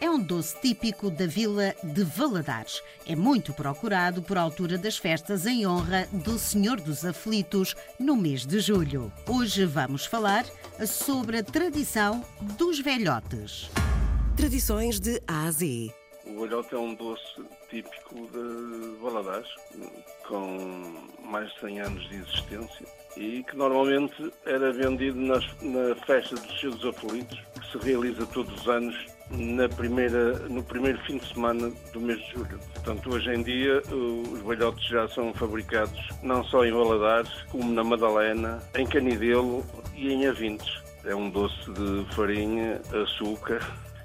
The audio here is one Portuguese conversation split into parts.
É um doce típico da vila de Valadares. É muito procurado por altura das festas em honra do Senhor dos Aflitos no mês de julho. Hoje vamos falar sobre a tradição dos velhotes. Tradições de A a Z. O velhote é um doce típico de Valadares, com mais de 100 anos de existência e que normalmente era vendido nas, na festa dos seus aflitos, se realiza todos os anos na primeira, no primeiro fim de semana do mês de julho. Portanto, hoje em dia, os velhotes já são fabricados não só em Valadares, como na Madalena, em Canidelo e em Avintes. É um doce de farinha, açúcar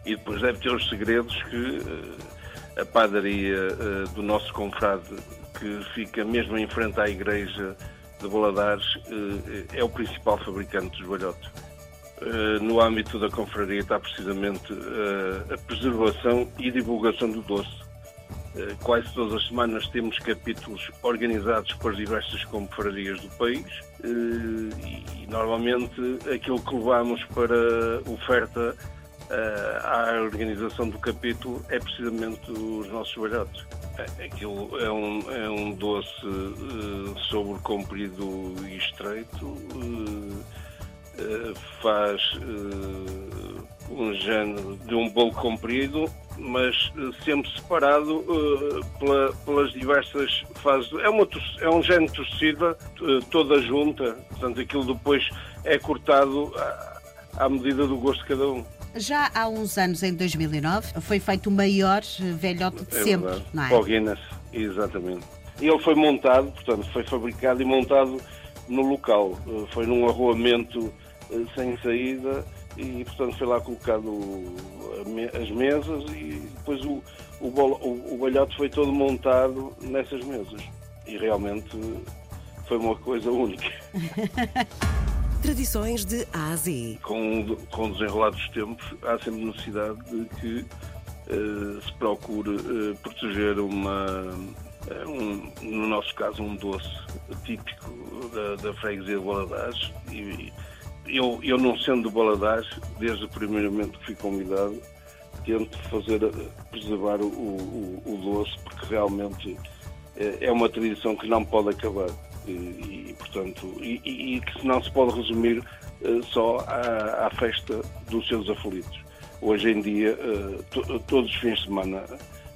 e depois deve ter os segredos que eh, a padaria eh, do nosso confrade, que fica mesmo em frente à igreja de Valadares, eh, é o principal fabricante dos velhotes. No âmbito da confraria está precisamente a preservação e divulgação do doce. Quase todas as semanas temos capítulos organizados por as diversas confrarias do país e normalmente aquilo que levamos para oferta à organização do capítulo é precisamente os nossos velhotes. Aquilo é um, é um doce sobre comprido e estreito, faz um género de um bolo comprido, mas sempre separado pela, pelas diversas fases. É, uma, é um género de torcida toda junta, portanto aquilo depois é cortado à, à medida do gosto de cada um. Já há uns anos, em 2009, foi feito o maior velhote de é sempre, verdade. não é? O Guinness, exatamente. E ele foi montado, portanto, foi fabricado e montado no local. Eh, foi num arroamento eh, sem saída e, portanto, foi lá colocado as mesas e depois o, o, o, o balhote foi todo montado nessas mesas. E realmente foi uma coisa única. Tradições de A a Z. Com, com o desenrolar dos tempos, há sempre necessidade de que uh, se procure uh, proteger uma, um, no nosso caso, um doce típico da, da freguesia de Baladares. E, eu, eu, não sendo de Baladares, desde o primeiro momento que fui convidado, tento fazer, preservar o, o, o doce, porque realmente é uma tradição que não pode acabar e, e portanto, e, e, que não se pode resumir uh, só à, à, festa dos seus aflitos. Hoje em dia, uh, to, todos os fins de semana,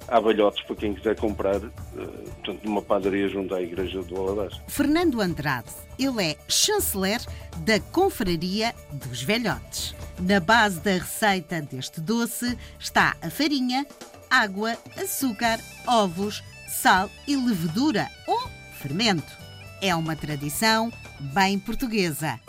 há balhotes para quem quiser comprar, uh, portanto, numa padaria junto à Igreja do Aladaz. Fernando Andrade, ele é chanceler da Confraria dos Velhotes. Na base da receita deste doce está a farinha, água, açúcar, ovos, sal e levedura ou fermento. É uma tradição bem portuguesa.